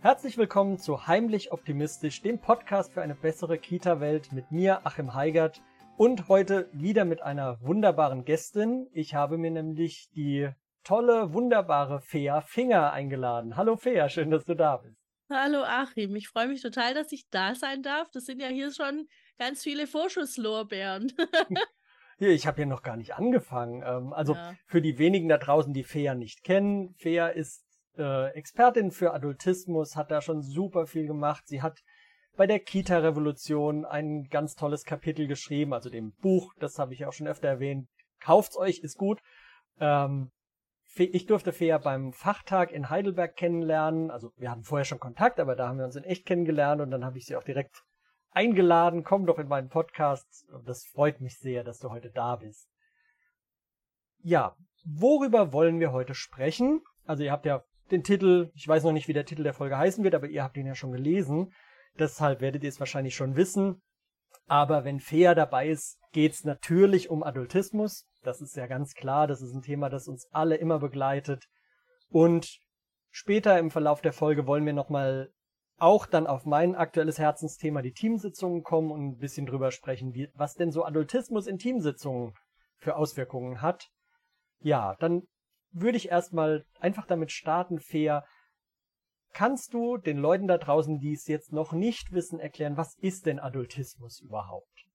Herzlich willkommen zu Heimlich Optimistisch, dem Podcast für eine bessere Kita-Welt mit mir, Achim Heigert, und heute wieder mit einer wunderbaren Gästin. Ich habe mir nämlich die tolle, wunderbare Fea Finger eingeladen. Hallo Fea, schön, dass du da bist. Hallo Achim, ich freue mich total, dass ich da sein darf. Das sind ja hier schon ganz viele Vorschusslorbeeren. Ich habe hier noch gar nicht angefangen. Ähm, also ja. für die wenigen da draußen, die Fea nicht kennen, Fea ist äh, Expertin für Adultismus, hat da schon super viel gemacht. Sie hat bei der Kita-Revolution ein ganz tolles Kapitel geschrieben, also dem Buch, das habe ich auch schon öfter erwähnt. Kauft's euch, ist gut. Ähm, ich durfte Fea beim Fachtag in Heidelberg kennenlernen. Also wir hatten vorher schon Kontakt, aber da haben wir uns in echt kennengelernt und dann habe ich sie auch direkt eingeladen. Komm doch in meinen Podcast. Das freut mich sehr, dass du heute da bist. Ja, worüber wollen wir heute sprechen? Also ihr habt ja den Titel, ich weiß noch nicht, wie der Titel der Folge heißen wird, aber ihr habt ihn ja schon gelesen. Deshalb werdet ihr es wahrscheinlich schon wissen. Aber wenn Fea dabei ist, geht's natürlich um Adultismus. Das ist ja ganz klar. Das ist ein Thema, das uns alle immer begleitet. Und später im Verlauf der Folge wollen wir nochmal auch dann auf mein aktuelles Herzensthema, die Teamsitzungen, kommen und ein bisschen drüber sprechen, wie, was denn so Adultismus in Teamsitzungen für Auswirkungen hat. Ja, dann würde ich erstmal einfach damit starten, fair. Kannst du den Leuten da draußen, die es jetzt noch nicht wissen, erklären, was ist denn Adultismus überhaupt?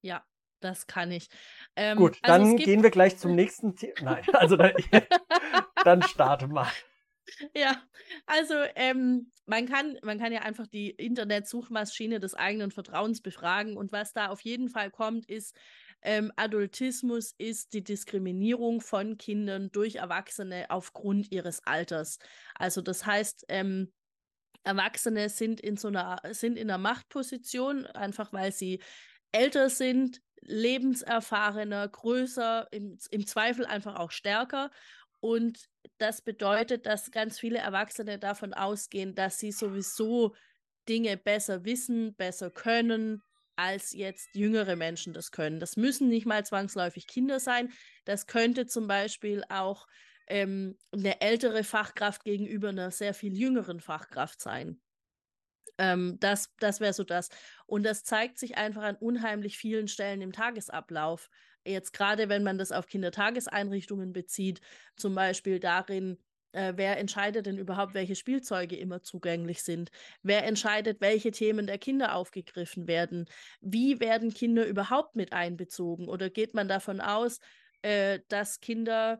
Ja, das kann ich. Ähm, Gut, also dann gehen wir gleich zum nächsten Thema. Nein, also dann, dann starte mal. Ja, also ähm, man, kann, man kann ja einfach die Internetsuchmaschine des eigenen Vertrauens befragen und was da auf jeden Fall kommt, ist, ähm, Adultismus ist die Diskriminierung von Kindern durch Erwachsene aufgrund ihres Alters. Also das heißt, ähm, Erwachsene sind in so einer, sind in einer Machtposition, einfach weil sie älter sind, lebenserfahrener, größer, im, im Zweifel einfach auch stärker und das bedeutet, dass ganz viele Erwachsene davon ausgehen, dass sie sowieso Dinge besser wissen, besser können, als jetzt jüngere Menschen das können. Das müssen nicht mal zwangsläufig Kinder sein. Das könnte zum Beispiel auch ähm, eine ältere Fachkraft gegenüber einer sehr viel jüngeren Fachkraft sein. Ähm, das das wäre so das. Und das zeigt sich einfach an unheimlich vielen Stellen im Tagesablauf jetzt gerade wenn man das auf Kindertageseinrichtungen bezieht, zum Beispiel darin, äh, wer entscheidet denn überhaupt, welche Spielzeuge immer zugänglich sind? Wer entscheidet, welche Themen der Kinder aufgegriffen werden? Wie werden Kinder überhaupt mit einbezogen? Oder geht man davon aus, äh, dass Kinder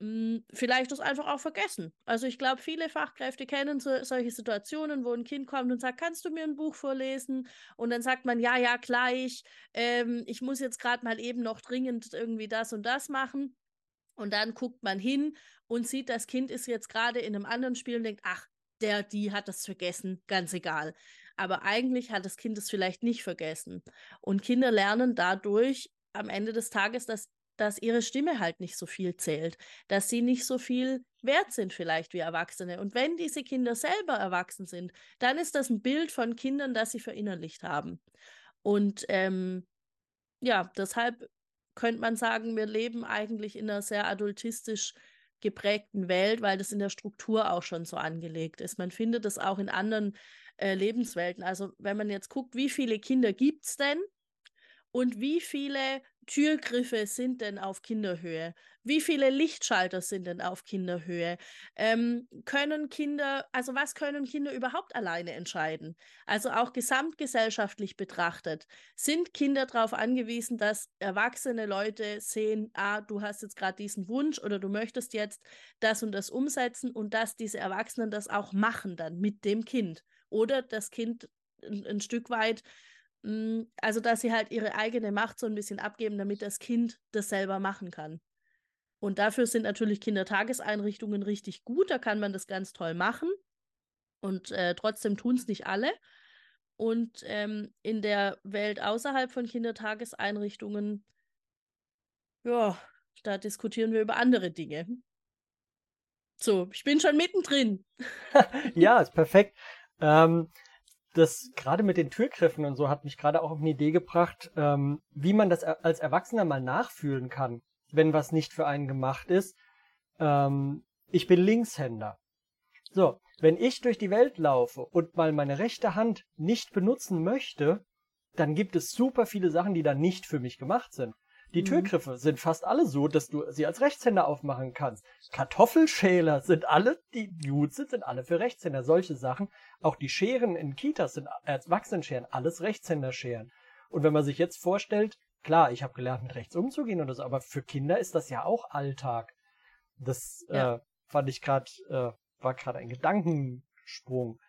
hm, vielleicht das einfach auch vergessen. Also ich glaube, viele Fachkräfte kennen so, solche Situationen, wo ein Kind kommt und sagt, kannst du mir ein Buch vorlesen? Und dann sagt man, ja, ja, gleich. Ähm, ich muss jetzt gerade mal eben noch dringend irgendwie das und das machen. Und dann guckt man hin und sieht, das Kind ist jetzt gerade in einem anderen Spiel und denkt, ach, der, die hat das vergessen, ganz egal. Aber eigentlich hat das Kind es vielleicht nicht vergessen. Und Kinder lernen dadurch am Ende des Tages, dass dass ihre Stimme halt nicht so viel zählt, dass sie nicht so viel wert sind vielleicht wie Erwachsene. Und wenn diese Kinder selber erwachsen sind, dann ist das ein Bild von Kindern, das sie verinnerlicht haben. Und ähm, ja, deshalb könnte man sagen, wir leben eigentlich in einer sehr adultistisch geprägten Welt, weil das in der Struktur auch schon so angelegt ist. Man findet das auch in anderen äh, Lebenswelten. Also wenn man jetzt guckt, wie viele Kinder gibt es denn und wie viele Türgriffe sind denn auf Kinderhöhe? Wie viele Lichtschalter sind denn auf Kinderhöhe? Ähm, können Kinder, also was können Kinder überhaupt alleine entscheiden? Also auch gesamtgesellschaftlich betrachtet, sind Kinder darauf angewiesen, dass erwachsene Leute sehen, ah, du hast jetzt gerade diesen Wunsch oder du möchtest jetzt das und das umsetzen und dass diese Erwachsenen das auch machen dann mit dem Kind oder das Kind ein, ein Stück weit hm, also, dass sie halt ihre eigene Macht so ein bisschen abgeben, damit das Kind das selber machen kann. Und dafür sind natürlich Kindertageseinrichtungen richtig gut. Da kann man das ganz toll machen. Und äh, trotzdem tun es nicht alle. Und ähm, in der Welt außerhalb von Kindertageseinrichtungen, ja, da diskutieren wir über andere Dinge. So, ich bin schon mittendrin. ja, ist perfekt. Ähm, das gerade mit den Türgriffen und so hat mich gerade auch auf eine Idee gebracht, ähm, wie man das als Erwachsener mal nachfühlen kann, wenn was nicht für einen gemacht ist. Ähm, ich bin Linkshänder. So, wenn ich durch die Welt laufe und mal meine rechte Hand nicht benutzen möchte, dann gibt es super viele Sachen, die dann nicht für mich gemacht sind. Die mhm. Türgriffe sind fast alle so, dass du sie als Rechtshänder aufmachen kannst. Kartoffelschäler sind alle, die gut sind, sind alle für Rechtshänder. Solche Sachen. Auch die Scheren in Kitas sind Erwachsenenscheren, alles Rechtshänderscheren. Und wenn man sich jetzt vorstellt, klar, ich habe gelernt, mit rechts umzugehen oder so, aber für Kinder ist das ja auch Alltag. Das ja. äh, fand ich gerade, äh, war gerade ein Gedankensprung.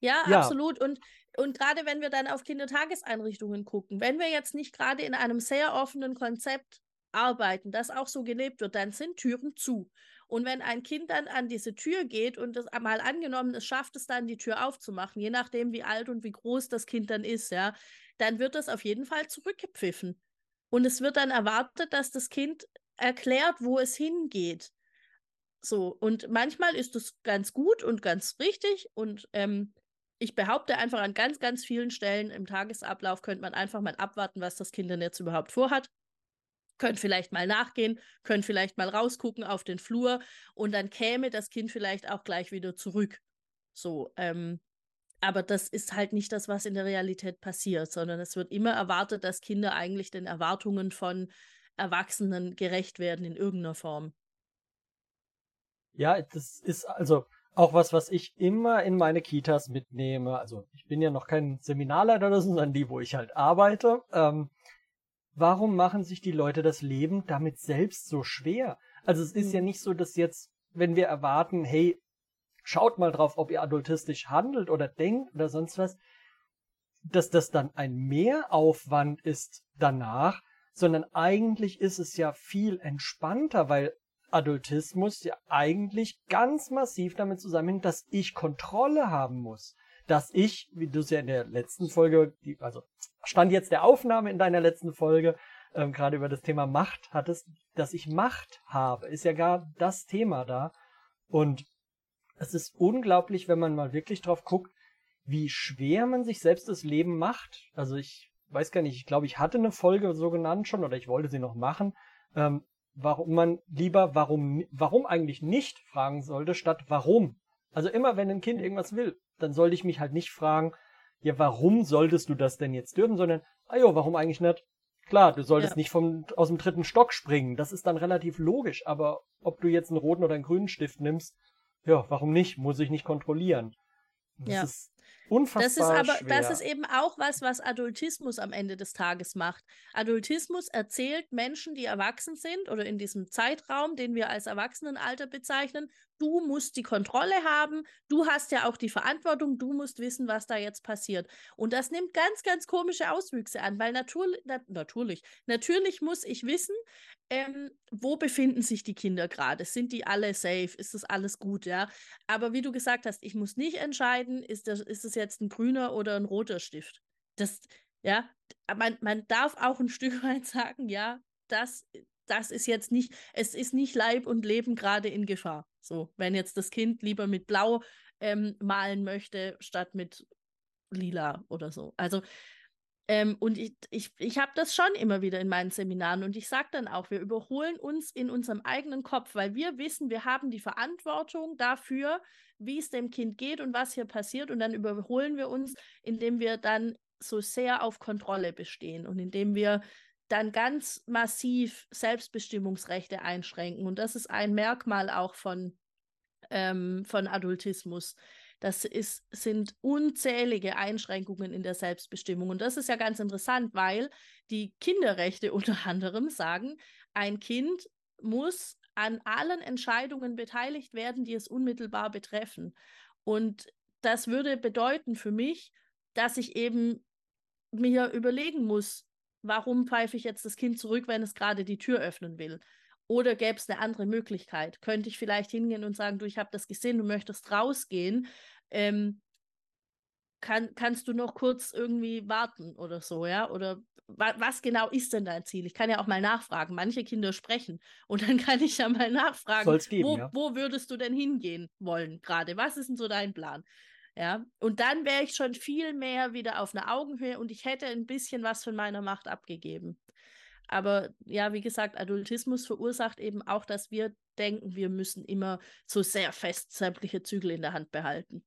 Ja, ja, absolut. Und, und gerade wenn wir dann auf Kindertageseinrichtungen gucken, wenn wir jetzt nicht gerade in einem sehr offenen Konzept arbeiten, das auch so gelebt wird, dann sind Türen zu. Und wenn ein Kind dann an diese Tür geht und es mal angenommen, es schafft es dann, die Tür aufzumachen, je nachdem, wie alt und wie groß das Kind dann ist, ja, dann wird das auf jeden Fall zurückgepfiffen. Und es wird dann erwartet, dass das Kind erklärt, wo es hingeht. So, und manchmal ist es ganz gut und ganz richtig. Und ähm, ich behaupte einfach an ganz, ganz vielen Stellen im Tagesablauf könnte man einfach mal abwarten, was das Kind denn jetzt überhaupt vorhat. Könnt vielleicht mal nachgehen, könnt vielleicht mal rausgucken auf den Flur und dann käme das Kind vielleicht auch gleich wieder zurück. So, ähm, aber das ist halt nicht das, was in der Realität passiert, sondern es wird immer erwartet, dass Kinder eigentlich den Erwartungen von Erwachsenen gerecht werden in irgendeiner Form. Ja, das ist also auch was, was ich immer in meine Kitas mitnehme. Also ich bin ja noch kein Seminarleiter, sondern die, wo ich halt arbeite. Ähm, warum machen sich die Leute das Leben damit selbst so schwer? Also es ist ja nicht so, dass jetzt, wenn wir erwarten, hey, schaut mal drauf, ob ihr adultistisch handelt oder denkt oder sonst was, dass das dann ein Mehraufwand ist danach, sondern eigentlich ist es ja viel entspannter, weil Adultismus ja eigentlich ganz massiv damit zusammenhängt, dass ich Kontrolle haben muss. Dass ich, wie du es ja in der letzten Folge, die, also stand jetzt der Aufnahme in deiner letzten Folge, ähm, gerade über das Thema Macht hattest, dass ich Macht habe, ist ja gar das Thema da. Und es ist unglaublich, wenn man mal wirklich drauf guckt, wie schwer man sich selbst das Leben macht. Also ich weiß gar nicht, ich glaube, ich hatte eine Folge so genannt schon oder ich wollte sie noch machen, ähm, warum man lieber warum, warum eigentlich nicht fragen sollte, statt warum. Also immer wenn ein Kind irgendwas will, dann sollte ich mich halt nicht fragen, ja, warum solltest du das denn jetzt dürfen, sondern, ah jo, warum eigentlich nicht? Klar, du solltest ja. nicht vom, aus dem dritten Stock springen. Das ist dann relativ logisch, aber ob du jetzt einen roten oder einen grünen Stift nimmst, ja, warum nicht? Muss ich nicht kontrollieren. Das ja. ist unfassbar Das ist aber, schwer. das ist eben auch was, was Adultismus am Ende des Tages macht. Adultismus erzählt Menschen, die erwachsen sind oder in diesem Zeitraum, den wir als Erwachsenenalter bezeichnen, du musst die Kontrolle haben, du hast ja auch die Verantwortung, du musst wissen, was da jetzt passiert. Und das nimmt ganz, ganz komische Auswüchse an, weil natur na natürlich, natürlich muss ich wissen, ähm, wo befinden sich die Kinder gerade? Sind die alle safe? Ist das alles gut, ja? Aber wie du gesagt hast, ich muss nicht entscheiden, ist das, ist das jetzt ein grüner oder ein roter Stift. Das, ja, man, man darf auch ein Stück weit sagen, ja, das, das ist jetzt nicht, es ist nicht Leib und Leben gerade in Gefahr. So, wenn jetzt das Kind lieber mit Blau ähm, malen möchte, statt mit Lila oder so. Also, ähm, und ich, ich, ich habe das schon immer wieder in meinen Seminaren und ich sage dann auch, wir überholen uns in unserem eigenen Kopf, weil wir wissen, wir haben die Verantwortung dafür, wie es dem Kind geht und was hier passiert und dann überholen wir uns, indem wir dann so sehr auf Kontrolle bestehen und indem wir dann ganz massiv Selbstbestimmungsrechte einschränken. Und das ist ein Merkmal auch von, ähm, von Adultismus. Das ist, sind unzählige Einschränkungen in der Selbstbestimmung. Und das ist ja ganz interessant, weil die Kinderrechte unter anderem sagen, ein Kind muss an allen Entscheidungen beteiligt werden, die es unmittelbar betreffen. Und das würde bedeuten für mich, dass ich eben mir überlegen muss, warum pfeife ich jetzt das Kind zurück, wenn es gerade die Tür öffnen will? Oder gäbe es eine andere Möglichkeit? Könnte ich vielleicht hingehen und sagen, du, ich habe das gesehen, du möchtest rausgehen. Ähm, kann, kannst du noch kurz irgendwie warten oder so, ja? Oder wa was genau ist denn dein Ziel? Ich kann ja auch mal nachfragen. Manche Kinder sprechen und dann kann ich ja mal nachfragen, geben, wo, ja. wo würdest du denn hingehen wollen gerade? Was ist denn so dein Plan? Ja, und dann wäre ich schon viel mehr wieder auf einer Augenhöhe und ich hätte ein bisschen was von meiner Macht abgegeben. Aber ja, wie gesagt, Adultismus verursacht eben auch, dass wir denken, wir müssen immer so sehr fest sämtliche Zügel in der Hand behalten.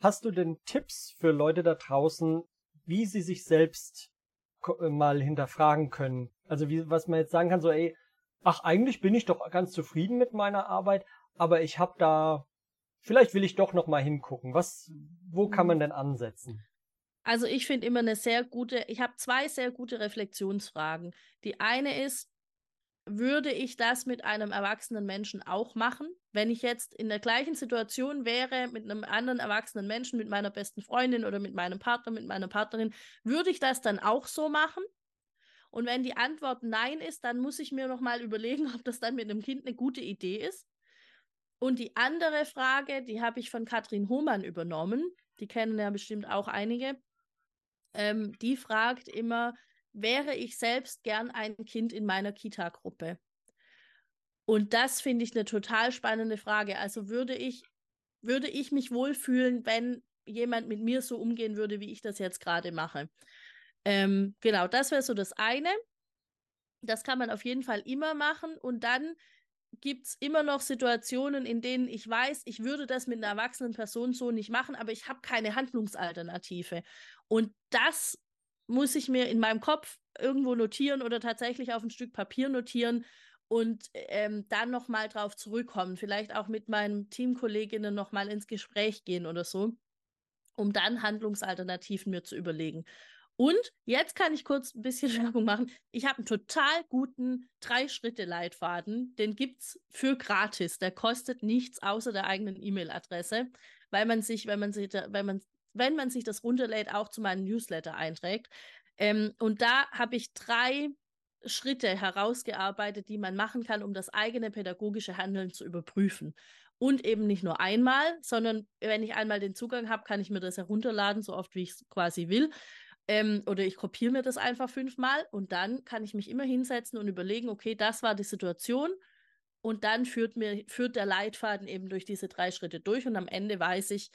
Hast du denn Tipps für Leute da draußen, wie sie sich selbst äh, mal hinterfragen können? Also wie, was man jetzt sagen kann, so, ey, ach, eigentlich bin ich doch ganz zufrieden mit meiner Arbeit, aber ich habe da, vielleicht will ich doch noch mal hingucken. Was, wo kann man mhm. denn ansetzen? Also ich finde immer eine sehr gute, ich habe zwei sehr gute Reflexionsfragen. Die eine ist, würde ich das mit einem erwachsenen Menschen auch machen? Wenn ich jetzt in der gleichen Situation wäre mit einem anderen erwachsenen Menschen, mit meiner besten Freundin oder mit meinem Partner, mit meiner Partnerin, würde ich das dann auch so machen? Und wenn die Antwort nein ist, dann muss ich mir noch mal überlegen, ob das dann mit einem Kind eine gute Idee ist. Und die andere Frage, die habe ich von Katrin Hohmann übernommen. Die kennen ja bestimmt auch einige. Ähm, die fragt immer, wäre ich selbst gern ein Kind in meiner Kita-Gruppe? Und das finde ich eine total spannende Frage. Also würde ich, würde ich mich wohlfühlen, wenn jemand mit mir so umgehen würde, wie ich das jetzt gerade mache? Ähm, genau, das wäre so das eine. Das kann man auf jeden Fall immer machen. Und dann gibt es immer noch Situationen, in denen ich weiß, ich würde das mit einer erwachsenen Person so nicht machen, aber ich habe keine Handlungsalternative. Und das muss ich mir in meinem Kopf irgendwo notieren oder tatsächlich auf ein Stück Papier notieren und ähm, dann nochmal drauf zurückkommen. Vielleicht auch mit meinen Teamkolleginnen nochmal ins Gespräch gehen oder so, um dann Handlungsalternativen mir zu überlegen. Und jetzt kann ich kurz ein bisschen Werbung machen. Ich habe einen total guten Drei-Schritte-Leitfaden. Den gibt es für gratis. Der kostet nichts außer der eigenen E-Mail-Adresse, weil man sich, wenn man sich, wenn man, wenn man sich das runterlädt, auch zu meinem Newsletter einträgt. Ähm, und da habe ich drei Schritte herausgearbeitet, die man machen kann, um das eigene pädagogische Handeln zu überprüfen. Und eben nicht nur einmal, sondern wenn ich einmal den Zugang habe, kann ich mir das herunterladen, so oft wie ich es quasi will. Ähm, oder ich kopiere mir das einfach fünfmal und dann kann ich mich immer hinsetzen und überlegen, okay, das war die Situation und dann führt mir, führt der Leitfaden eben durch diese drei Schritte durch und am Ende weiß ich,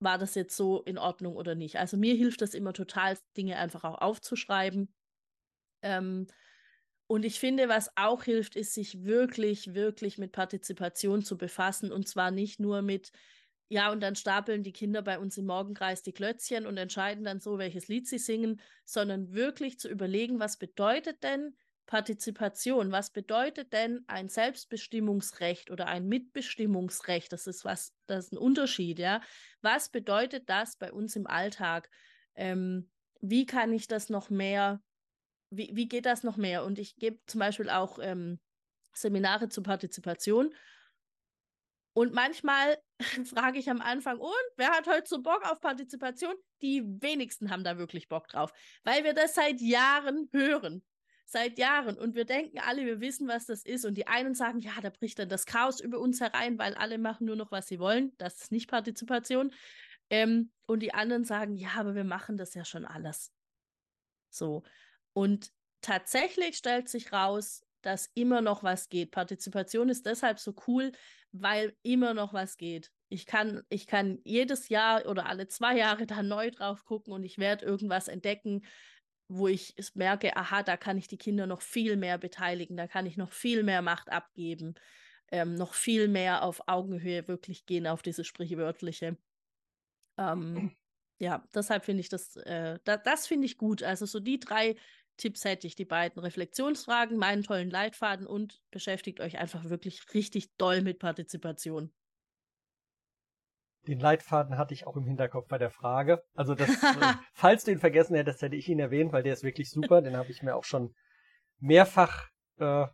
war das jetzt so in Ordnung oder nicht. Also mir hilft das immer total, Dinge einfach auch aufzuschreiben. Ähm, und ich finde, was auch hilft, ist, sich wirklich, wirklich mit Partizipation zu befassen und zwar nicht nur mit ja, und dann stapeln die Kinder bei uns im Morgenkreis die Klötzchen und entscheiden dann so, welches Lied sie singen, sondern wirklich zu überlegen, was bedeutet denn Partizipation? Was bedeutet denn ein Selbstbestimmungsrecht oder ein Mitbestimmungsrecht? Das ist was, das ist ein Unterschied, ja. Was bedeutet das bei uns im Alltag? Ähm, wie kann ich das noch mehr, wie, wie geht das noch mehr? Und ich gebe zum Beispiel auch ähm, Seminare zur Partizipation und manchmal frage ich am Anfang, und wer hat heute so Bock auf Partizipation? Die wenigsten haben da wirklich Bock drauf, weil wir das seit Jahren hören. Seit Jahren. Und wir denken alle, wir wissen, was das ist. Und die einen sagen, ja, da bricht dann das Chaos über uns herein, weil alle machen nur noch, was sie wollen. Das ist nicht Partizipation. Ähm, und die anderen sagen, ja, aber wir machen das ja schon alles. So. Und tatsächlich stellt sich raus, dass immer noch was geht. Partizipation ist deshalb so cool, weil immer noch was geht. Ich kann, ich kann jedes Jahr oder alle zwei Jahre da neu drauf gucken und ich werde irgendwas entdecken, wo ich merke, aha, da kann ich die Kinder noch viel mehr beteiligen, da kann ich noch viel mehr Macht abgeben, ähm, noch viel mehr auf Augenhöhe wirklich gehen, auf dieses sprichwörtliche. Ähm, ja, deshalb finde ich das, äh, da, das finde ich gut. Also so die drei Tipps hätte ich, die beiden Reflexionsfragen, meinen tollen Leitfaden und beschäftigt euch einfach wirklich richtig doll mit Partizipation. Den Leitfaden hatte ich auch im Hinterkopf bei der Frage. Also das, äh, falls du ihn vergessen hättest, hätte ich ihn erwähnt, weil der ist wirklich super. Den habe ich mir auch schon mehrfach äh,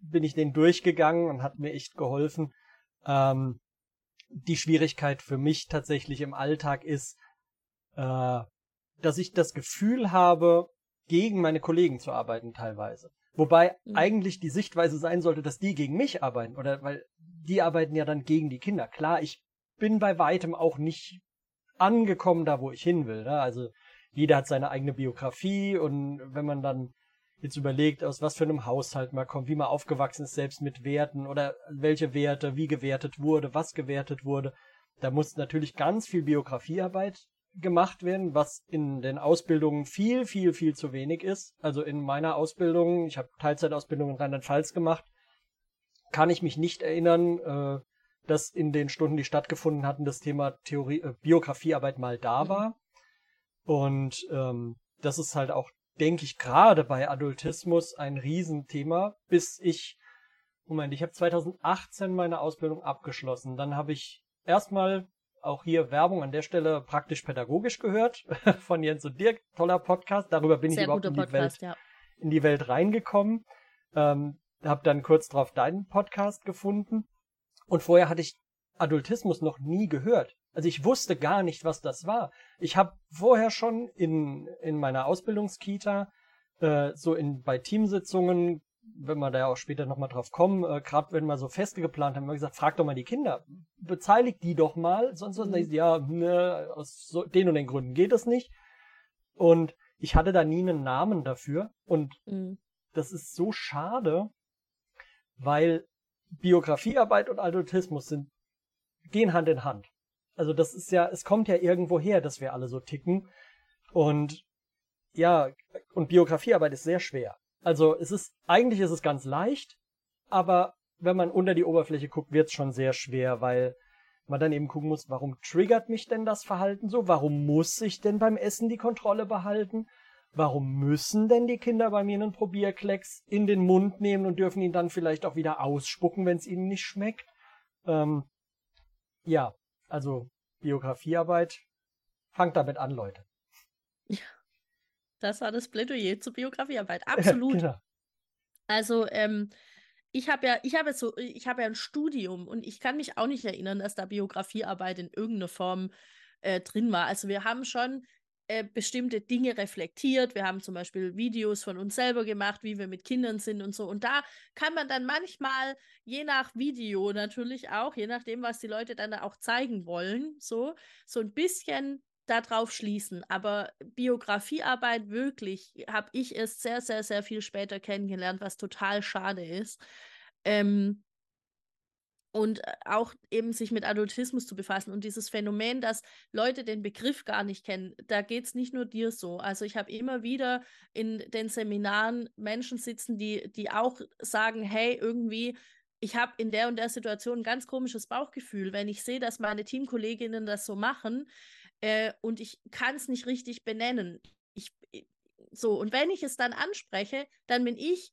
bin ich den durchgegangen und hat mir echt geholfen. Ähm, die Schwierigkeit für mich tatsächlich im Alltag ist, äh, dass ich das Gefühl habe, gegen meine Kollegen zu arbeiten teilweise. Wobei mhm. eigentlich die Sichtweise sein sollte, dass die gegen mich arbeiten oder weil die arbeiten ja dann gegen die Kinder. Klar, ich bin bei weitem auch nicht angekommen da, wo ich hin will. Ne? Also jeder hat seine eigene Biografie und wenn man dann jetzt überlegt, aus was für einem Haushalt man kommt, wie man aufgewachsen ist, selbst mit Werten oder welche Werte, wie gewertet wurde, was gewertet wurde, da muss natürlich ganz viel Biografiearbeit gemacht werden, was in den Ausbildungen viel, viel, viel zu wenig ist. Also in meiner Ausbildung, ich habe Teilzeitausbildung in Rheinland-Pfalz gemacht, kann ich mich nicht erinnern, äh, dass in den Stunden, die stattgefunden hatten, das Thema Theorie, äh, Biografiearbeit mal da mhm. war. Und ähm, das ist halt auch, denke ich, gerade bei Adultismus ein Riesenthema, bis ich, Moment, ich habe 2018 meine Ausbildung abgeschlossen. Dann habe ich erstmal auch hier Werbung an der Stelle praktisch-pädagogisch gehört von Jens und Dirk. Toller Podcast. Darüber bin Sehr ich überhaupt in die, Podcast, Welt, ja. in die Welt reingekommen. Ähm, hab dann kurz drauf deinen Podcast gefunden. Und vorher hatte ich Adultismus noch nie gehört. Also ich wusste gar nicht, was das war. Ich habe vorher schon in, in meiner Ausbildungskita äh, so in bei Teamsitzungen wenn wir da ja auch später nochmal drauf kommen, äh, gerade wenn wir so Feste geplant haben, haben wir gesagt, frag doch mal die Kinder, beteiligt die doch mal, sonst was, mhm. ja, ne, aus so, den und den Gründen geht es nicht. Und ich hatte da nie einen Namen dafür und mhm. das ist so schade, weil Biografiearbeit und Adultismus sind, gehen Hand in Hand. Also das ist ja, es kommt ja irgendwo her, dass wir alle so ticken und ja, und Biografiearbeit ist sehr schwer. Also es ist, eigentlich ist es ganz leicht, aber wenn man unter die Oberfläche guckt, wird es schon sehr schwer, weil man dann eben gucken muss, warum triggert mich denn das Verhalten so? Warum muss ich denn beim Essen die Kontrolle behalten? Warum müssen denn die Kinder bei mir einen Probierklecks in den Mund nehmen und dürfen ihn dann vielleicht auch wieder ausspucken, wenn es ihnen nicht schmeckt? Ähm, ja, also Biografiearbeit, fangt damit an, Leute. Ja. Das war das Plädoyer zur Biografiearbeit. Absolut. genau. Also, ähm, ich habe ja, ich habe so, ich habe ja ein Studium und ich kann mich auch nicht erinnern, dass da Biografiearbeit in irgendeiner Form äh, drin war. Also wir haben schon äh, bestimmte Dinge reflektiert. Wir haben zum Beispiel Videos von uns selber gemacht, wie wir mit Kindern sind und so. Und da kann man dann manchmal, je nach Video natürlich auch, je nachdem, was die Leute dann auch zeigen wollen, so, so ein bisschen darauf schließen. Aber Biografiearbeit wirklich habe ich erst sehr, sehr, sehr viel später kennengelernt, was total schade ist. Ähm, und äh, auch eben sich mit Adultismus zu befassen und dieses Phänomen, dass Leute den Begriff gar nicht kennen, da geht es nicht nur dir so. Also ich habe immer wieder in den Seminaren Menschen sitzen, die, die auch sagen, hey, irgendwie, ich habe in der und der Situation ein ganz komisches Bauchgefühl, wenn ich sehe, dass meine Teamkolleginnen das so machen äh, und ich kann es nicht richtig benennen. Ich, äh, so, und wenn ich es dann anspreche, dann bin ich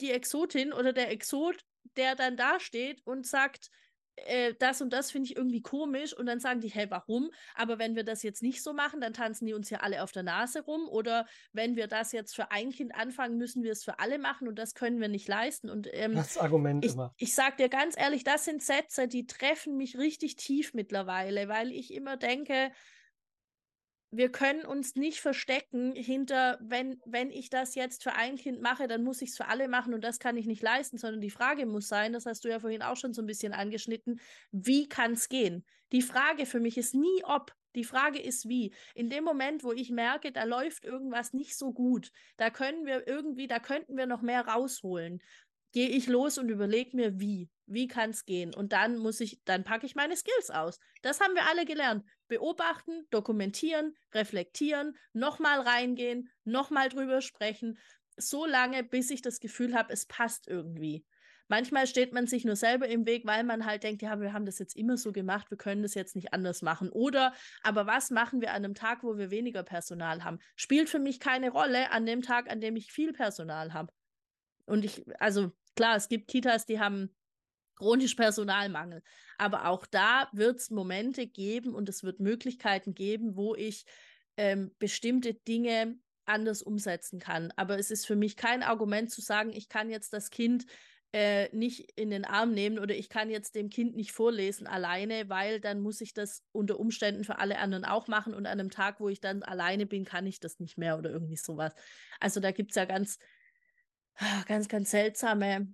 die Exotin oder der Exot, der dann dasteht und sagt, äh, das und das finde ich irgendwie komisch und dann sagen die, hey, warum? Aber wenn wir das jetzt nicht so machen, dann tanzen die uns ja alle auf der Nase rum oder wenn wir das jetzt für ein Kind anfangen, müssen wir es für alle machen und das können wir nicht leisten. Und ähm, das Argument ich, immer. Ich sage dir ganz ehrlich, das sind Sätze, die treffen mich richtig tief mittlerweile, weil ich immer denke, wir können uns nicht verstecken hinter, wenn, wenn ich das jetzt für ein Kind mache, dann muss ich es für alle machen und das kann ich nicht leisten, sondern die Frage muss sein, das hast du ja vorhin auch schon so ein bisschen angeschnitten, wie kann es gehen? Die Frage für mich ist nie ob, die Frage ist wie. In dem Moment, wo ich merke, da läuft irgendwas nicht so gut, da können wir irgendwie, da könnten wir noch mehr rausholen, gehe ich los und überlege mir, wie. Wie kann es gehen? Und dann muss ich, dann packe ich meine Skills aus. Das haben wir alle gelernt. Beobachten, dokumentieren, reflektieren, nochmal reingehen, nochmal drüber sprechen, so lange, bis ich das Gefühl habe, es passt irgendwie. Manchmal steht man sich nur selber im Weg, weil man halt denkt, ja, wir haben das jetzt immer so gemacht, wir können das jetzt nicht anders machen. Oder, aber was machen wir an einem Tag, wo wir weniger Personal haben? Spielt für mich keine Rolle an dem Tag, an dem ich viel Personal habe. Und ich, also klar, es gibt Kitas, die haben chronisch Personalmangel. Aber auch da wird es Momente geben und es wird Möglichkeiten geben, wo ich ähm, bestimmte Dinge anders umsetzen kann. Aber es ist für mich kein Argument zu sagen, ich kann jetzt das Kind äh, nicht in den Arm nehmen oder ich kann jetzt dem Kind nicht vorlesen alleine, weil dann muss ich das unter Umständen für alle anderen auch machen und an einem Tag, wo ich dann alleine bin, kann ich das nicht mehr oder irgendwie sowas. Also da gibt es ja ganz, ganz, ganz seltsame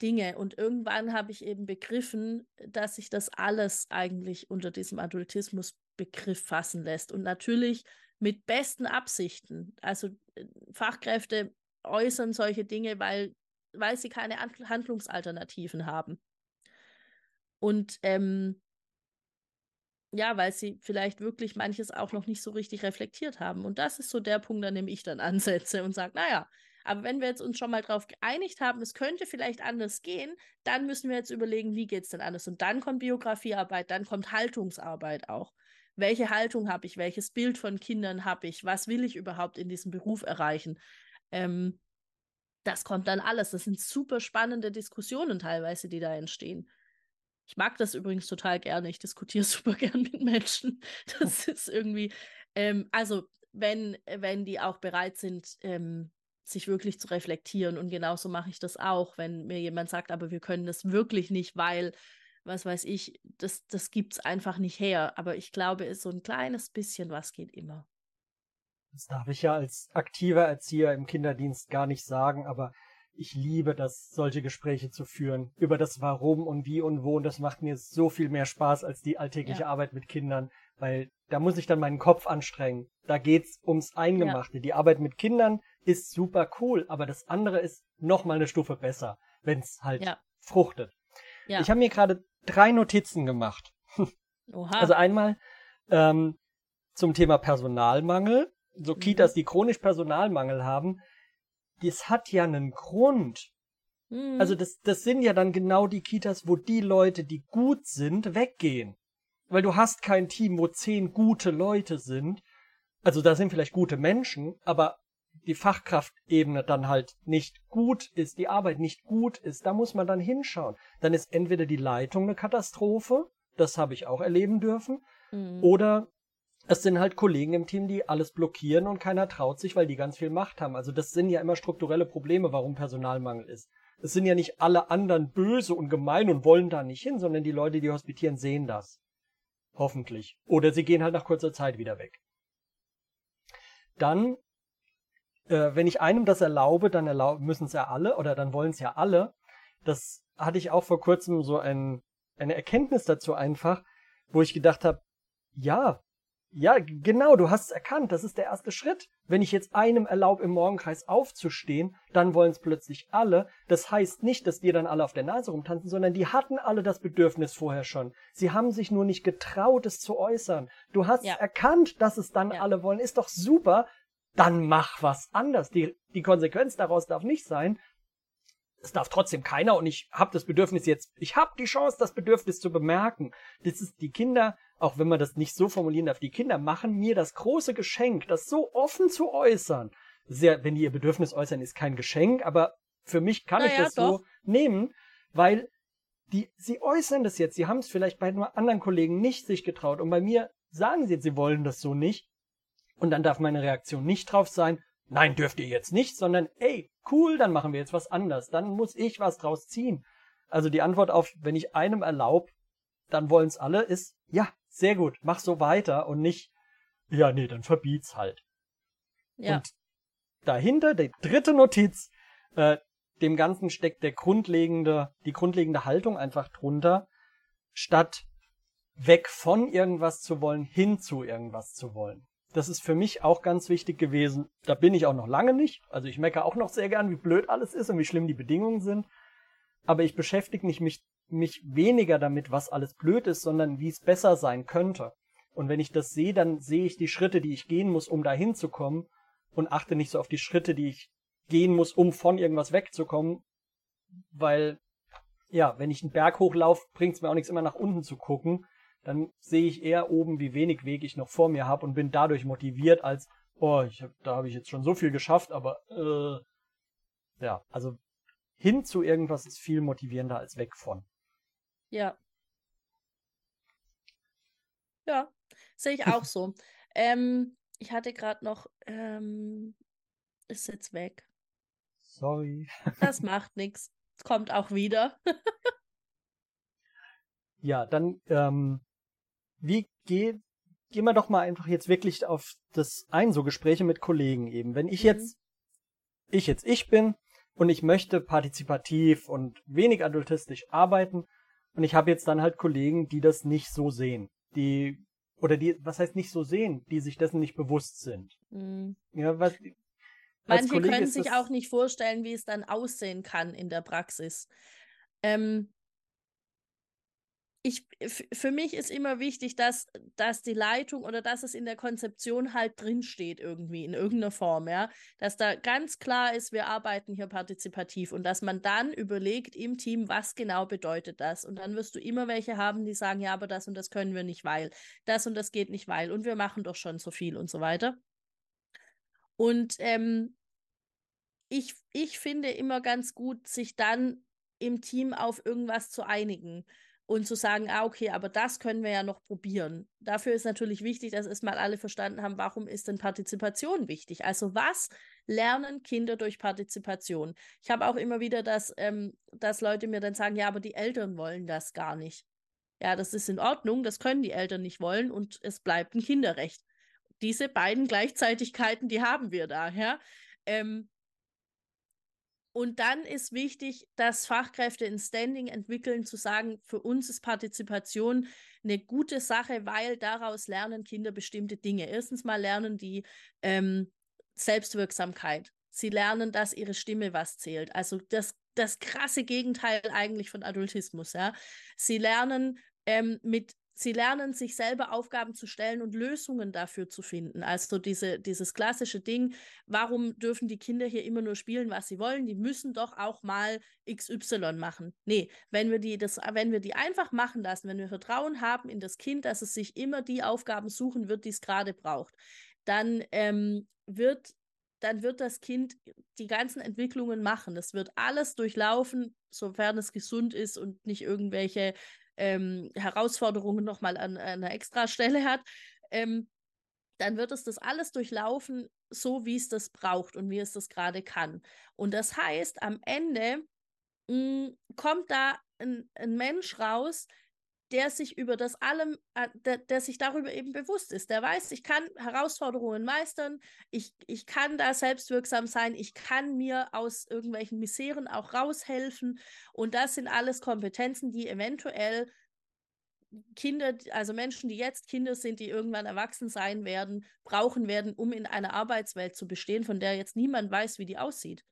Dinge. Und irgendwann habe ich eben begriffen, dass sich das alles eigentlich unter diesem Adultismusbegriff fassen lässt. Und natürlich mit besten Absichten. Also äh, Fachkräfte äußern solche Dinge, weil, weil sie keine Handlungsalternativen haben. Und ähm, ja, weil sie vielleicht wirklich manches auch noch nicht so richtig reflektiert haben. Und das ist so der Punkt, an dem ich dann ansetze und sage, naja, aber wenn wir jetzt uns schon mal darauf geeinigt haben, es könnte vielleicht anders gehen, dann müssen wir jetzt überlegen, wie geht es denn anders? Und dann kommt Biografiearbeit, dann kommt Haltungsarbeit auch. Welche Haltung habe ich? Welches Bild von Kindern habe ich? Was will ich überhaupt in diesem Beruf erreichen? Ähm, das kommt dann alles. Das sind super spannende Diskussionen teilweise, die da entstehen. Ich mag das übrigens total gerne. Ich diskutiere super gern mit Menschen. Das ist irgendwie, ähm, also wenn, wenn die auch bereit sind, ähm, sich wirklich zu reflektieren. Und genauso mache ich das auch, wenn mir jemand sagt, aber wir können das wirklich nicht, weil, was weiß ich, das, das gibt es einfach nicht her. Aber ich glaube, es so ein kleines bisschen was geht immer. Das darf ich ja als aktiver Erzieher im Kinderdienst gar nicht sagen, aber ich liebe das, solche Gespräche zu führen über das Warum und wie und wo. Und das macht mir so viel mehr Spaß als die alltägliche ja. Arbeit mit Kindern, weil da muss ich dann meinen Kopf anstrengen. Da geht's ums Eingemachte. Ja. Die Arbeit mit Kindern ist super cool, aber das andere ist noch mal eine Stufe besser, wenn's halt ja. fruchtet. Ich habe mir gerade drei Notizen gemacht. Oha. Also einmal ähm, zum Thema Personalmangel. So mhm. Kitas, die chronisch Personalmangel haben, das hat ja einen Grund. Mhm. Also das, das sind ja dann genau die Kitas, wo die Leute, die gut sind, weggehen. Weil du hast kein Team, wo zehn gute Leute sind. Also da sind vielleicht gute Menschen, aber die Fachkraftebene dann halt nicht gut ist, die Arbeit nicht gut ist, da muss man dann hinschauen. Dann ist entweder die Leitung eine Katastrophe, das habe ich auch erleben dürfen, mhm. oder es sind halt Kollegen im Team, die alles blockieren und keiner traut sich, weil die ganz viel Macht haben. Also das sind ja immer strukturelle Probleme, warum Personalmangel ist. Es sind ja nicht alle anderen böse und gemein und wollen da nicht hin, sondern die Leute, die hospitieren, sehen das. Hoffentlich. Oder sie gehen halt nach kurzer Zeit wieder weg. Dann, äh, wenn ich einem das erlaube, dann erlaub müssen es ja alle oder dann wollen es ja alle. Das hatte ich auch vor kurzem so ein, eine Erkenntnis dazu einfach, wo ich gedacht habe, ja, ja, genau, du hast es erkannt. Das ist der erste Schritt. Wenn ich jetzt einem erlaube, im Morgenkreis aufzustehen, dann wollen es plötzlich alle. Das heißt nicht, dass die dann alle auf der Nase rumtanzen, sondern die hatten alle das Bedürfnis vorher schon. Sie haben sich nur nicht getraut, es zu äußern. Du hast ja. erkannt, dass es dann ja. alle wollen. Ist doch super. Dann mach was anders. Die, die Konsequenz daraus darf nicht sein, es darf trotzdem keiner und ich habe das Bedürfnis jetzt, ich habe die Chance, das Bedürfnis zu bemerken. Das ist die Kinder auch wenn man das nicht so formulieren darf, die Kinder machen mir das große Geschenk, das so offen zu äußern. Sehr, wenn die ihr Bedürfnis äußern, ist kein Geschenk, aber für mich kann naja, ich das doch. so nehmen, weil die, sie äußern das jetzt. Sie haben es vielleicht bei anderen Kollegen nicht sich getraut und bei mir sagen sie jetzt, sie wollen das so nicht. Und dann darf meine Reaktion nicht drauf sein, nein, dürft ihr jetzt nicht, sondern ey, cool, dann machen wir jetzt was anders. Dann muss ich was draus ziehen. Also die Antwort auf, wenn ich einem erlaube, dann wollen es alle, ist ja, sehr gut, mach so weiter und nicht, ja, nee, dann verbiet's halt. Ja. Und dahinter, die dritte Notiz, äh, dem Ganzen steckt der grundlegende, die grundlegende Haltung einfach drunter, statt weg von irgendwas zu wollen, hin zu irgendwas zu wollen. Das ist für mich auch ganz wichtig gewesen. Da bin ich auch noch lange nicht. Also ich meckere auch noch sehr gern, wie blöd alles ist und wie schlimm die Bedingungen sind. Aber ich beschäftige mich, mich mich weniger damit, was alles blöd ist, sondern wie es besser sein könnte. Und wenn ich das sehe, dann sehe ich die Schritte, die ich gehen muss, um dahin zu kommen und achte nicht so auf die Schritte, die ich gehen muss, um von irgendwas wegzukommen, weil ja, wenn ich einen Berg hochlaufe, bringt es mir auch nichts immer nach unten zu gucken. Dann sehe ich eher oben, wie wenig Weg ich noch vor mir habe und bin dadurch motiviert, als oh, hab, da habe ich jetzt schon so viel geschafft, aber äh, ja, also hin zu irgendwas ist viel motivierender als weg von. Ja. Ja, sehe ich auch so. ähm, ich hatte gerade noch, ähm, ist jetzt weg. Sorry. das macht nichts. Kommt auch wieder. ja, dann, ähm, wie geht, gehen wir doch mal einfach jetzt wirklich auf das ein, so Gespräche mit Kollegen eben. Wenn ich mhm. jetzt, ich jetzt ich bin und ich möchte partizipativ und wenig adultistisch arbeiten, und ich habe jetzt dann halt Kollegen, die das nicht so sehen. Die, oder die, was heißt nicht so sehen, die sich dessen nicht bewusst sind. Mhm. Ja, was, Manche können sich auch nicht vorstellen, wie es dann aussehen kann in der Praxis. Ähm, ich, für mich ist immer wichtig, dass, dass die Leitung oder dass es in der Konzeption halt drinsteht irgendwie, in irgendeiner Form, ja. Dass da ganz klar ist, wir arbeiten hier partizipativ und dass man dann überlegt im Team, was genau bedeutet das. Und dann wirst du immer welche haben, die sagen, ja, aber das und das können wir nicht, weil, das und das geht nicht, weil, und wir machen doch schon so viel und so weiter. Und ähm, ich, ich finde immer ganz gut, sich dann im Team auf irgendwas zu einigen und zu sagen, ah, okay, aber das können wir ja noch probieren. Dafür ist natürlich wichtig, dass erstmal alle verstanden haben, warum ist denn Partizipation wichtig? Also was lernen Kinder durch Partizipation? Ich habe auch immer wieder, dass, ähm, dass Leute mir dann sagen, ja, aber die Eltern wollen das gar nicht. Ja, das ist in Ordnung, das können die Eltern nicht wollen und es bleibt ein Kinderrecht. Diese beiden Gleichzeitigkeiten, die haben wir da, ja. Ähm, und dann ist wichtig, dass Fachkräfte ein Standing entwickeln, zu sagen, für uns ist Partizipation eine gute Sache, weil daraus lernen Kinder bestimmte Dinge. Erstens mal lernen die ähm, Selbstwirksamkeit. Sie lernen, dass ihre Stimme was zählt. Also das, das krasse Gegenteil eigentlich von Adultismus. Ja. Sie lernen ähm, mit sie lernen, sich selber Aufgaben zu stellen und Lösungen dafür zu finden. Also diese, dieses klassische Ding, warum dürfen die Kinder hier immer nur spielen, was sie wollen? Die müssen doch auch mal XY machen. Nee, wenn wir die, das, wenn wir die einfach machen lassen, wenn wir Vertrauen haben in das Kind, dass es sich immer die Aufgaben suchen wird, die es gerade braucht, dann ähm, wird dann wird das Kind die ganzen Entwicklungen machen. Das wird alles durchlaufen, sofern es gesund ist und nicht irgendwelche ähm, Herausforderungen nochmal an, an einer Extrastelle hat, ähm, dann wird es das alles durchlaufen, so wie es das braucht und wie es das gerade kann. Und das heißt, am Ende mh, hm, kommt da ein, ein Mensch raus, der sich über das allem, äh, der, der, sich darüber eben bewusst ist. Der weiß, ich kann Herausforderungen meistern, ich, ich kann da selbstwirksam sein, ich kann mir aus irgendwelchen Miseren auch raushelfen. Und das sind alles Kompetenzen, die eventuell Kinder, also Menschen, die jetzt Kinder sind, die irgendwann erwachsen sein werden, brauchen werden, um in einer Arbeitswelt zu bestehen, von der jetzt niemand weiß, wie die aussieht.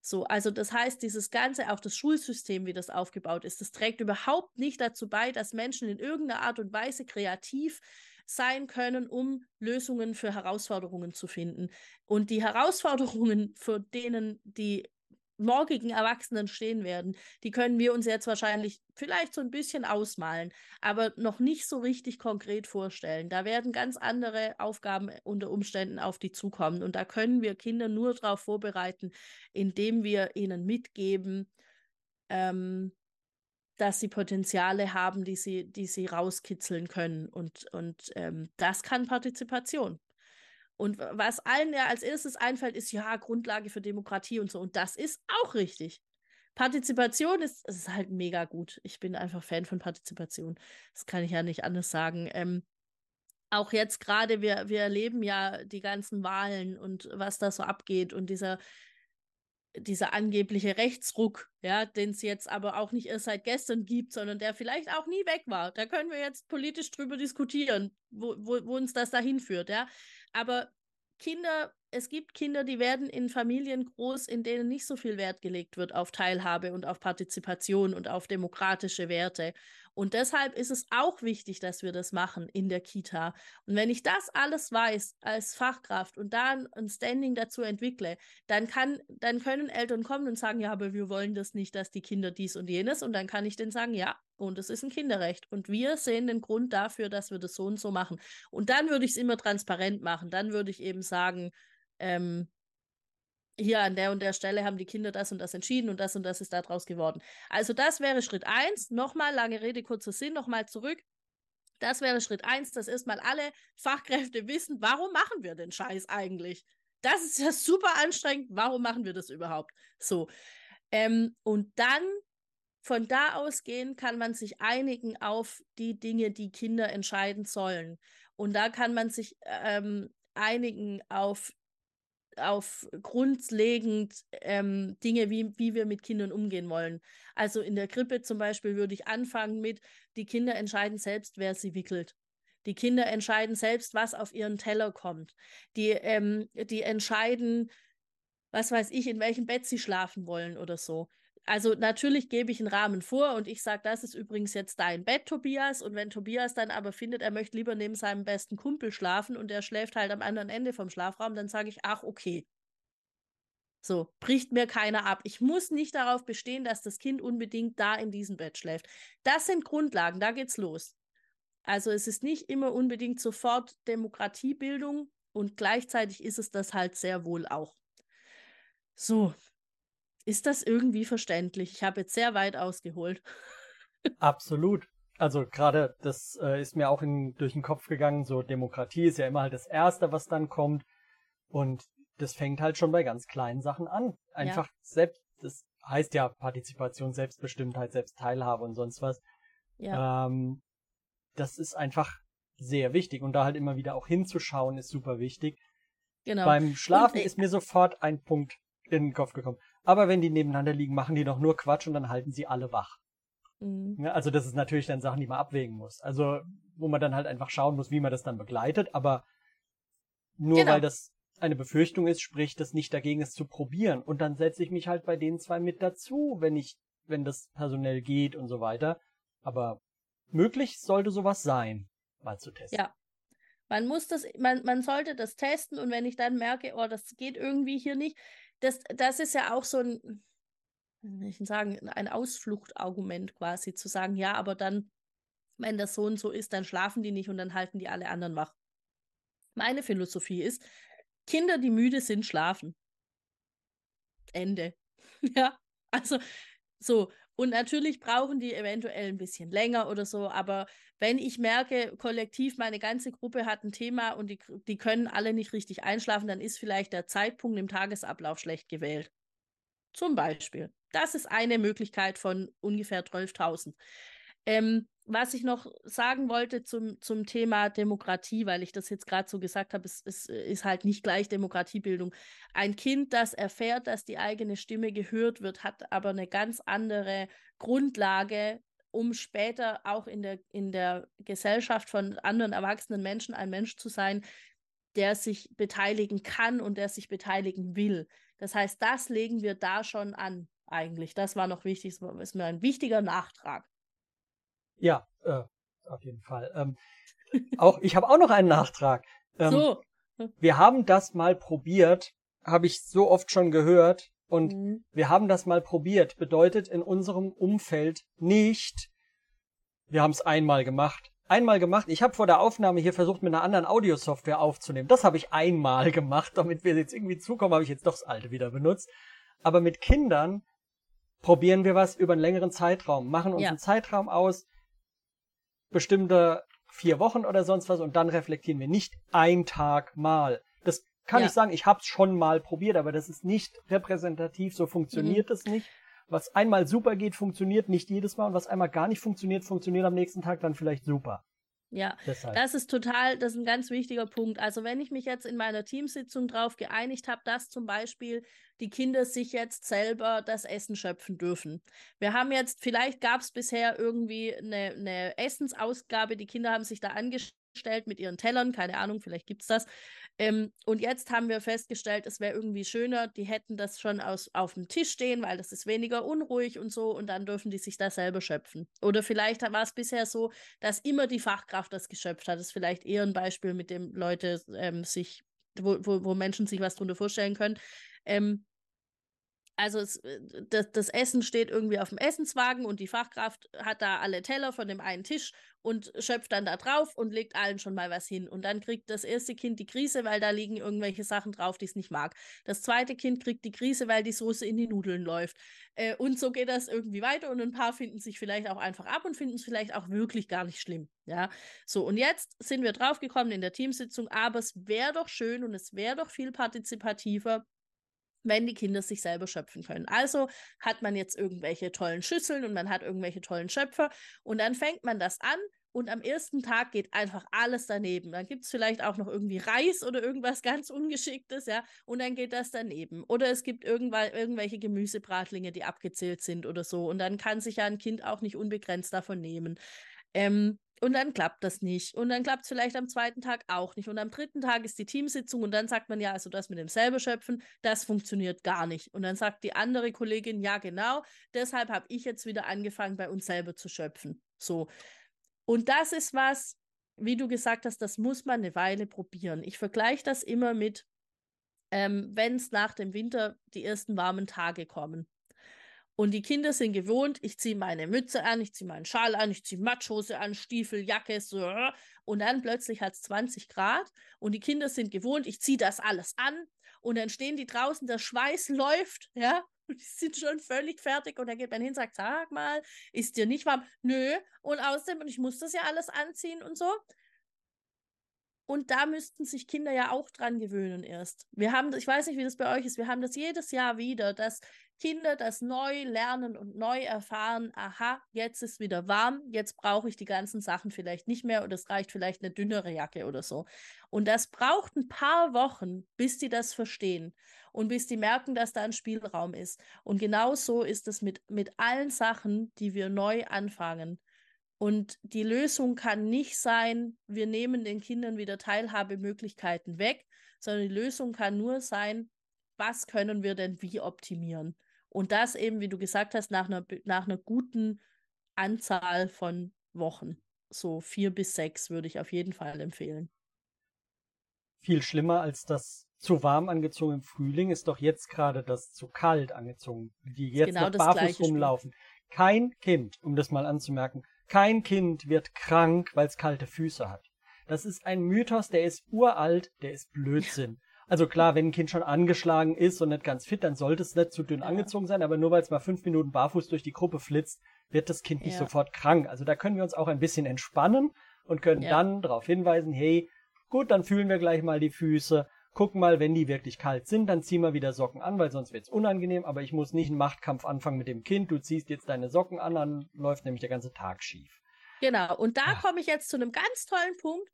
So, also das heißt, dieses Ganze, auch das Schulsystem, wie das aufgebaut ist, das trägt überhaupt nicht dazu bei, dass Menschen in irgendeiner Art und Weise kreativ sein können, um Lösungen für Herausforderungen zu finden. Und die Herausforderungen, für denen die morgigen Erwachsenen stehen werden, die können wir uns jetzt wahrscheinlich vielleicht so ein bisschen ausmalen, aber noch nicht so richtig konkret vorstellen. Da werden ganz andere Aufgaben unter Umständen auf die zukommen und da können wir Kinder nur darauf vorbereiten, indem wir ihnen mitgeben, ähm, dass sie Potenziale haben, die sie, die sie rauskitzeln können. Und, und ähm, das kann Partizipation. Und was allen ja als erstes einfällt, ist ja Grundlage für Demokratie und so. Und das ist auch richtig. Partizipation ist, ist halt mega gut. Ich bin einfach Fan von Partizipation. Das kann ich ja nicht anders sagen. Ähm, auch jetzt gerade, wir, wir erleben ja die ganzen Wahlen und was da so abgeht und dieser, dieser angebliche Rechtsruck, ja, den es jetzt aber auch nicht erst seit gestern gibt, sondern der vielleicht auch nie weg war. Da können wir jetzt politisch drüber diskutieren, wo, wo, wo uns das dahin führt, ja. Aber Kinder, es gibt Kinder, die werden in Familien groß, in denen nicht so viel Wert gelegt wird auf Teilhabe und auf Partizipation und auf demokratische Werte. Und deshalb ist es auch wichtig, dass wir das machen in der Kita. Und wenn ich das alles weiß als Fachkraft und dann ein Standing dazu entwickle, dann kann, dann können Eltern kommen und sagen, ja, aber wir wollen das nicht, dass die Kinder dies und jenes. Und dann kann ich denen sagen, ja, und es ist ein Kinderrecht. Und wir sehen den Grund dafür, dass wir das so und so machen. Und dann würde ich es immer transparent machen. Dann würde ich eben sagen, ähm, hier an der und der Stelle haben die Kinder das und das entschieden und das und das ist daraus geworden. Also das wäre Schritt eins. Nochmal, lange Rede, kurzer Sinn, nochmal zurück. Das wäre Schritt eins, dass erstmal alle Fachkräfte wissen, warum machen wir den Scheiß eigentlich? Das ist ja super anstrengend. Warum machen wir das überhaupt? So. Ähm, und dann von da ausgehen kann man sich einigen auf die Dinge, die Kinder entscheiden sollen. Und da kann man sich ähm, einigen auf auf grundlegend ähm, Dinge, wie, wie wir mit Kindern umgehen wollen. Also in der Krippe zum Beispiel würde ich anfangen mit, die Kinder entscheiden selbst, wer sie wickelt. Die Kinder entscheiden selbst, was auf ihren Teller kommt. Die, ähm, die entscheiden, was weiß ich, in welchem Bett sie schlafen wollen oder so. Also natürlich gebe ich einen Rahmen vor und ich sage, das ist übrigens jetzt dein Bett, Tobias. Und wenn Tobias dann aber findet, er möchte lieber neben seinem besten Kumpel schlafen und er schläft halt am anderen Ende vom Schlafraum, dann sage ich, ach, okay. So, bricht mir keiner ab. Ich muss nicht darauf bestehen, dass das Kind unbedingt da in diesem Bett schläft. Das sind Grundlagen, da geht's los. Also es ist nicht immer unbedingt sofort Demokratiebildung und gleichzeitig ist es das halt sehr wohl auch. So, ist das irgendwie verständlich? Ich habe jetzt sehr weit ausgeholt. Absolut. Also gerade das äh, ist mir auch in, durch den Kopf gegangen, so Demokratie ist ja immer halt das Erste, was dann kommt. Und das fängt halt schon bei ganz kleinen Sachen an. Einfach ja. selbst, das heißt ja Partizipation, Selbstbestimmtheit, Selbstteilhabe und sonst was. Ja. Ähm, das ist einfach sehr wichtig. Und da halt immer wieder auch hinzuschauen, ist super wichtig. Genau. Beim Schlafen und, ist mir sofort ein Punkt in den Kopf gekommen. Aber wenn die nebeneinander liegen, machen die doch nur Quatsch und dann halten sie alle wach. Mhm. Ja, also das ist natürlich dann Sachen, die man abwägen muss. Also wo man dann halt einfach schauen muss, wie man das dann begleitet. Aber nur genau. weil das eine Befürchtung ist, spricht das nicht dagegen, es zu probieren. Und dann setze ich mich halt bei den zwei mit dazu, wenn ich, wenn das personell geht und so weiter. Aber möglich sollte sowas sein, mal zu testen. Ja. Man muss das, man, man sollte das testen und wenn ich dann merke, oh, das geht irgendwie hier nicht, das, das ist ja auch so ein, ich sagen, ein Ausfluchtargument quasi, zu sagen, ja, aber dann, wenn das so und so ist, dann schlafen die nicht und dann halten die alle anderen wach. Meine Philosophie ist, Kinder, die müde sind, schlafen. Ende. ja, also so. Und natürlich brauchen die eventuell ein bisschen länger oder so, aber wenn ich merke, kollektiv, meine ganze Gruppe hat ein Thema und die, die können alle nicht richtig einschlafen, dann ist vielleicht der Zeitpunkt im Tagesablauf schlecht gewählt. Zum Beispiel. Das ist eine Möglichkeit von ungefähr 12.000. Ähm, was ich noch sagen wollte zum, zum Thema Demokratie, weil ich das jetzt gerade so gesagt habe, es, es ist halt nicht gleich Demokratiebildung. Ein Kind, das erfährt, dass die eigene Stimme gehört wird, hat aber eine ganz andere Grundlage, um später auch in der, in der Gesellschaft von anderen erwachsenen Menschen ein Mensch zu sein, der sich beteiligen kann und der sich beteiligen will. Das heißt, das legen wir da schon an, eigentlich. Das war noch wichtig, das ist mir ein wichtiger Nachtrag. Ja, äh, auf jeden Fall. Ähm, auch ich habe auch noch einen Nachtrag. Ähm, so. Wir haben das mal probiert, habe ich so oft schon gehört. Und mhm. wir haben das mal probiert. Bedeutet in unserem Umfeld nicht, wir haben es einmal gemacht. Einmal gemacht. Ich habe vor der Aufnahme hier versucht, mit einer anderen Audiosoftware aufzunehmen. Das habe ich einmal gemacht, damit wir jetzt irgendwie zukommen, habe ich jetzt doch das alte wieder benutzt. Aber mit Kindern probieren wir was über einen längeren Zeitraum, machen uns ja. einen Zeitraum aus, bestimmte vier Wochen oder sonst was und dann reflektieren wir nicht ein Tag mal. Das kann ja. ich sagen, ich habe es schon mal probiert, aber das ist nicht repräsentativ, so funktioniert es mhm. nicht. Was einmal super geht, funktioniert nicht jedes Mal und was einmal gar nicht funktioniert, funktioniert am nächsten Tag dann vielleicht super. Ja, Deshalb. das ist total, das ist ein ganz wichtiger Punkt. Also wenn ich mich jetzt in meiner Teamsitzung darauf geeinigt habe, dass zum Beispiel die Kinder sich jetzt selber das Essen schöpfen dürfen. Wir haben jetzt, vielleicht gab es bisher irgendwie eine, eine Essensausgabe, die Kinder haben sich da angestellt mit ihren Tellern, keine Ahnung, vielleicht gibt es das. Ähm, und jetzt haben wir festgestellt, es wäre irgendwie schöner, die hätten das schon aus, auf dem Tisch stehen, weil das ist weniger unruhig und so und dann dürfen die sich da selber schöpfen. Oder vielleicht war es bisher so, dass immer die Fachkraft das geschöpft hat. Das ist vielleicht eher ein Beispiel, mit dem Leute ähm, sich, wo, wo, wo Menschen sich was drunter vorstellen können. Ähm, also es, äh, das, das, Essen steht irgendwie auf dem Essenswagen und die Fachkraft hat da alle Teller von dem einen Tisch und schöpft dann da drauf und legt allen schon mal was hin. Und dann kriegt das erste Kind die Krise, weil da liegen irgendwelche Sachen drauf, die es nicht mag. Das zweite Kind kriegt die Krise, weil die Soße in die Nudeln läuft. Äh, und so geht das irgendwie weiter und ein paar finden sich vielleicht auch einfach ab und finden es vielleicht auch wirklich gar nicht schlimm. Ja, so und jetzt sind wir draufgekommen in der Teamsitzung, aber es wäre doch schön und es wäre doch viel partizipativer, wenn die Kinder sich selber schöpfen können. Also hat man jetzt irgendwelche tollen Schüsseln und man hat irgendwelche tollen Schöpfer und dann fängt man das an und am ersten Tag geht einfach alles daneben. Dann gibt es vielleicht auch noch irgendwie Reis oder irgendwas ganz Ungeschicktes, ja, und dann geht das daneben. Oder es gibt irgendwelche Gemüsebratlinge, die abgezählt sind oder so und dann kann sich ja ein Kind auch nicht unbegrenzt davon nehmen. Ähm, und dann klappt das nicht. Und dann klappt es vielleicht am zweiten Tag auch nicht. Und am dritten Tag ist die Teamsitzung und dann sagt man, ja, also das mit dem selber schöpfen, das funktioniert gar nicht. Und dann sagt die andere Kollegin, ja, genau, deshalb habe ich jetzt wieder angefangen, bei uns selber zu schöpfen. So. Und das ist was, wie du gesagt hast, das muss man eine Weile probieren. Ich vergleiche das immer mit, ähm, wenn es nach dem Winter die ersten warmen Tage kommen. Und die Kinder sind gewohnt, ich ziehe meine Mütze an, ich ziehe meinen Schal an, ich ziehe Matschhose an, Stiefel, Jacke, so. Und dann plötzlich hat es 20 Grad und die Kinder sind gewohnt, ich ziehe das alles an. Und dann stehen die draußen, der Schweiß läuft, ja, und die sind schon völlig fertig. Und dann geht man hin und sagt, sag mal, ist dir nicht warm? Nö. Und außerdem, und ich muss das ja alles anziehen und so. Und da müssten sich Kinder ja auch dran gewöhnen erst. Wir haben, ich weiß nicht, wie das bei euch ist, wir haben das jedes Jahr wieder, dass Kinder das neu lernen und neu erfahren, aha, jetzt ist wieder warm, jetzt brauche ich die ganzen Sachen vielleicht nicht mehr oder es reicht vielleicht eine dünnere Jacke oder so. Und das braucht ein paar Wochen, bis die das verstehen und bis die merken, dass da ein Spielraum ist. Und genau so ist es mit, mit allen Sachen, die wir neu anfangen. Und die Lösung kann nicht sein, wir nehmen den Kindern wieder Teilhabemöglichkeiten weg, sondern die Lösung kann nur sein, was können wir denn wie optimieren? Und das eben, wie du gesagt hast, nach einer, nach einer guten Anzahl von Wochen. So vier bis sechs würde ich auf jeden Fall empfehlen. Viel schlimmer als das zu warm angezogen im Frühling ist doch jetzt gerade das zu kalt angezogen, die jetzt genau noch barfuß rumlaufen. Kein Kind, um das mal anzumerken, kein Kind wird krank, weil es kalte Füße hat. Das ist ein Mythos, der ist uralt, der ist Blödsinn. Also klar, wenn ein Kind schon angeschlagen ist und nicht ganz fit, dann sollte es nicht zu dünn ja. angezogen sein, aber nur weil es mal fünf Minuten barfuß durch die Gruppe flitzt, wird das Kind nicht ja. sofort krank. Also da können wir uns auch ein bisschen entspannen und können ja. dann darauf hinweisen, hey, gut, dann fühlen wir gleich mal die Füße guck mal, wenn die wirklich kalt sind, dann zieh mal wieder Socken an, weil sonst wird's unangenehm, aber ich muss nicht einen Machtkampf anfangen mit dem Kind, du ziehst jetzt deine Socken an, dann läuft nämlich der ganze Tag schief. Genau, und da komme ich jetzt zu einem ganz tollen Punkt.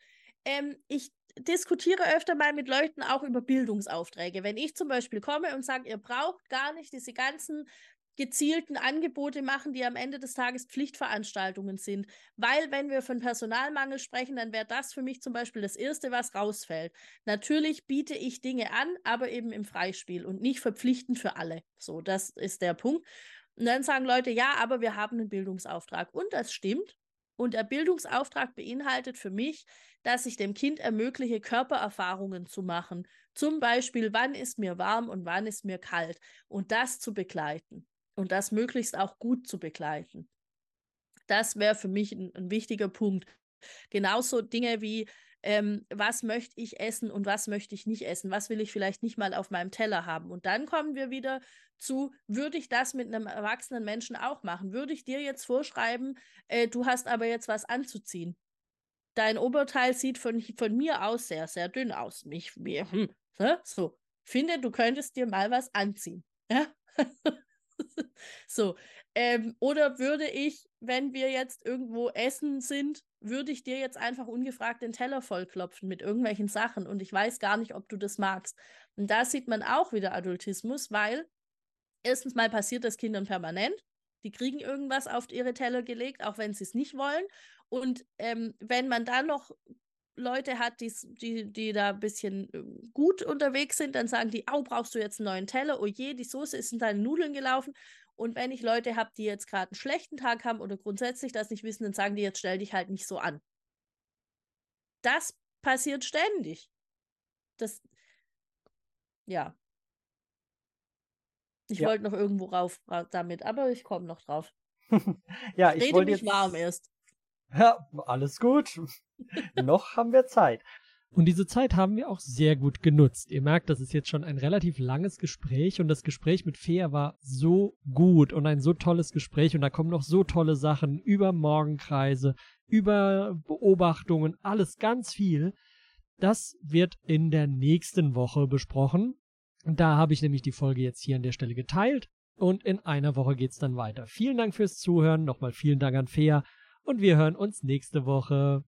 Ähm, ich diskutiere öfter mal mit Leuten auch über Bildungsaufträge. Wenn ich zum Beispiel komme und sage, ihr braucht gar nicht diese ganzen gezielten Angebote machen, die am Ende des Tages Pflichtveranstaltungen sind. Weil, wenn wir von Personalmangel sprechen, dann wäre das für mich zum Beispiel das Erste, was rausfällt. Natürlich biete ich Dinge an, aber eben im Freispiel und nicht verpflichtend für alle. So, das ist der Punkt. Und dann sagen Leute, ja, aber wir haben einen Bildungsauftrag. Und das stimmt. Und der Bildungsauftrag beinhaltet für mich, dass ich dem Kind ermögliche, Körpererfahrungen zu machen. Zum Beispiel, wann ist mir warm und wann ist mir kalt. Und das zu begleiten und das möglichst auch gut zu begleiten. Das wäre für mich ein, ein, wichtiger Punkt. Genauso Dinge wie, ähm, was möchte ich essen und was möchte ich nicht essen? Was will ich vielleicht nicht mal auf meinem Teller haben? Und dann kommen wir wieder zu, würde ich das mit einem erwachsenen Menschen auch machen? Würde ich dir jetzt vorschreiben, äh, du hast aber jetzt was anzuziehen? Dein Oberteil sieht von, von mir aus sehr, sehr dünn aus. Mich, mir, hm, so. Finde, du könntest dir mal was anziehen. Ja? so. Ähm, oder würde ich, wenn wir jetzt irgendwo essen sind, würde ich dir jetzt einfach ungefragt den Teller vollklopfen mit irgendwelchen Sachen und ich weiß gar nicht, ob du das magst. Und da sieht man auch wieder Adultismus, weil erstens mal passiert das Kindern permanent. Die kriegen irgendwas auf ihre Teller gelegt, auch wenn sie es nicht wollen. Und ähm, wenn man dann noch Leute hat, die, die da ein bisschen äh, gut unterwegs sind, dann sagen die, au, brauchst du jetzt einen neuen Teller? Oh je, die Soße ist in deine Nudeln gelaufen. Und wenn ich Leute habe, die jetzt gerade einen schlechten Tag haben oder grundsätzlich das nicht wissen, dann sagen die, jetzt stell dich halt nicht so an. Das passiert ständig. Das, ja. Ich ja. wollte noch irgendwo rauf damit, aber ich komme noch drauf. ja, ich, ich wollte jetzt warm erst. Ja, alles gut. Noch haben wir Zeit. Und diese Zeit haben wir auch sehr gut genutzt. Ihr merkt, das ist jetzt schon ein relativ langes Gespräch und das Gespräch mit Fea war so gut und ein so tolles Gespräch und da kommen noch so tolle Sachen über Morgenkreise, über Beobachtungen, alles ganz viel. Das wird in der nächsten Woche besprochen. Da habe ich nämlich die Folge jetzt hier an der Stelle geteilt und in einer Woche geht's dann weiter. Vielen Dank fürs Zuhören. Nochmal vielen Dank an Fea und wir hören uns nächste Woche.